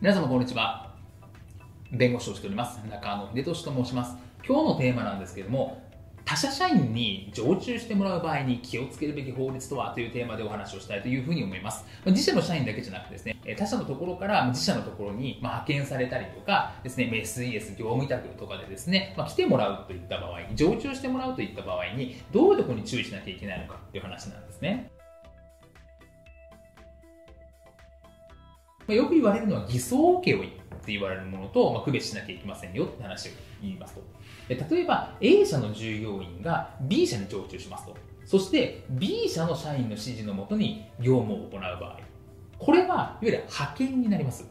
皆様こんにちは弁護士をしております中野秀俊と申します今日のテーマなんですけれども他社社員に常駐してもらう場合に気をつけるべき法律とはというテーマでお話をしたいというふうに思います。自社の社員だけじゃなくてですね、他社のところから自社のところに派遣されたりとかですね、SES 業務委託とかでですね、ま、来てもらうといった場合、常駐してもらうといった場合に、どういうところに注意しなきゃいけないのかっていう話なんですね。まあ、よく言われるのは偽装請負って言われるものと、まあ、区別しなきゃいけませんよって話を言いますと。例えば A 社の従業員が B 社に常駐しますと。そして B 社の社員の指示のもとに業務を行う場合。これはいわゆる派遣になります。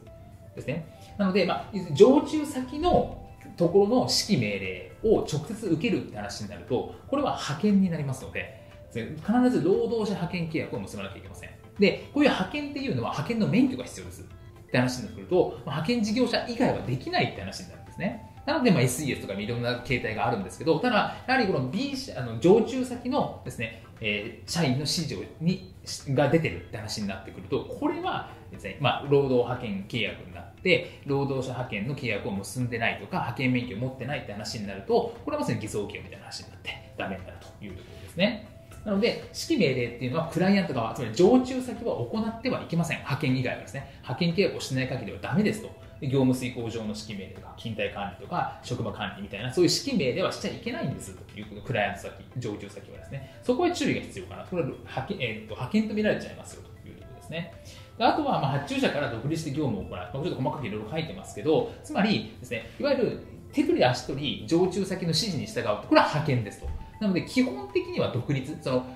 ですね。なので、まあ、常駐先のところの指揮命令を直接受けるって話になると、これは派遣になりますので、必ず労働者派遣契約を結ばなきゃいけません。で、こういう派遣っていうのは派遣の免許が必要です。って話になってくると、派遣事業者以外はできないって話になるんですね。なので、まあ、SES とかいろんな形態があるんですけど、ただ、やはりこの B 社、あの常駐先のですね、えー、社員の指示にが出てるって話になってくると、これはですね、まあ、労働派遣契約になって、労働者派遣の契約を結んでないとか、派遣免許を持ってないって話になると、これはまさに偽装刑みたいな話になって、ダメになるというところですね。なので、指揮命令っていうのはクライアント側、つまり常駐先は行ってはいけません。派遣以外はですね。派遣契約をしない限りはダメですと。業務遂行上の指揮命令とか、勤怠管理とか、職場管理みたいな、そういう指揮命令はしちゃいけないんですということ、クライアント先、常駐先はですね。そこは注意が必要かな。これは派遣,、えー、と派遣と見られちゃいますよということですね。あとは、ま、発注者から独立して業務を行う。まあ、ちょっと細かくいろいろ書いてますけど、つまりですね、いわゆる手取り足取り常駐先の指示に従う、これは派遣ですと。なので、基本的には独立、その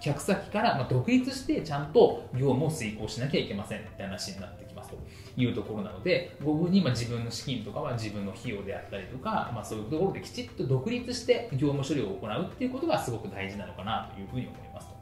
客先から独立してちゃんと業務を遂行しなきゃいけませんって話になってきますというところなので、僕に自分の資金とかは自分の費用であったりとか、まあ、そういうところできちっと独立して業務処理を行うっていうことがすごく大事なのかなというふうに思いますと。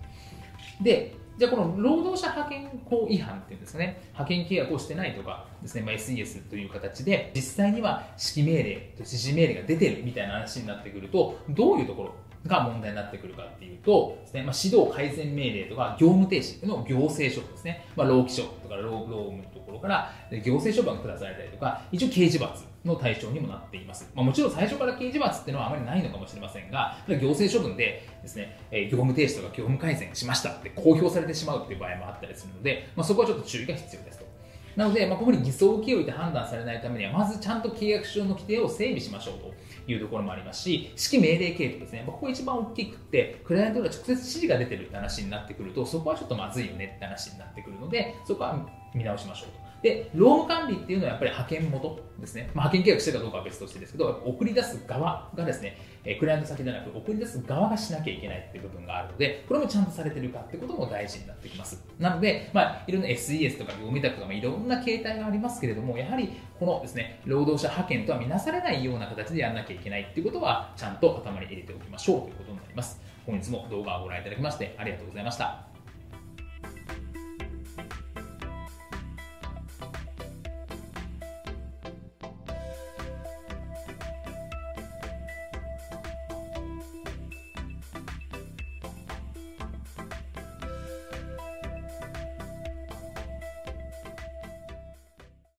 で、じゃあこの労働者派遣法違反っていうんですかね、派遣契約をしてないとかですね、まあ、SES という形で、実際には指揮命令指示命令が出てるみたいな話になってくると、どういうところが問題になってくるかっていうとですね、まあ、指導改善命令とか業務停止の行政処分ですね、まあ、労基署とか労務のところから行政処分が下されたりとか、一応刑事罰の対象にもなっています。まあ、もちろん最初から刑事罰っていうのはあまりないのかもしれませんが、行政処分でですね、業務停止とか業務改善しましたって公表されてしまうっていう場合もあったりするので、まあ、そこはちょっと注意が必要ですと。なので、まあ、ここに偽装請負で判断されないためには、まずちゃんと契約書の規定を整備しましょうというところもありますし、指揮命令系統ですね、まあ、ここ一番大きくて、クライアントから直接指示が出てるって話になってくると、そこはちょっとまずいよねって話になってくるので、そこは見直しましょうと。で、労務管理っていうのはやっぱり派遣元ですね。まあ、派遣契約してるかどうかは別としてですけど、送り出す側がですね、えクライアント先ではなく送り出す側がしなきゃいけないっていう部分があるので、これもちゃんとされてるかってことも大事になってきます。なので、まあ、いろんな SES とか業務委託とか、まあ、いろんな形態がありますけれども、やはりこのですね、労働者派遣とは見なされないような形でやらなきゃいけないっていうことは、ちゃんと頭に入れておきましょうということになります。本日も動画をご覧いただきましてありがとうございました。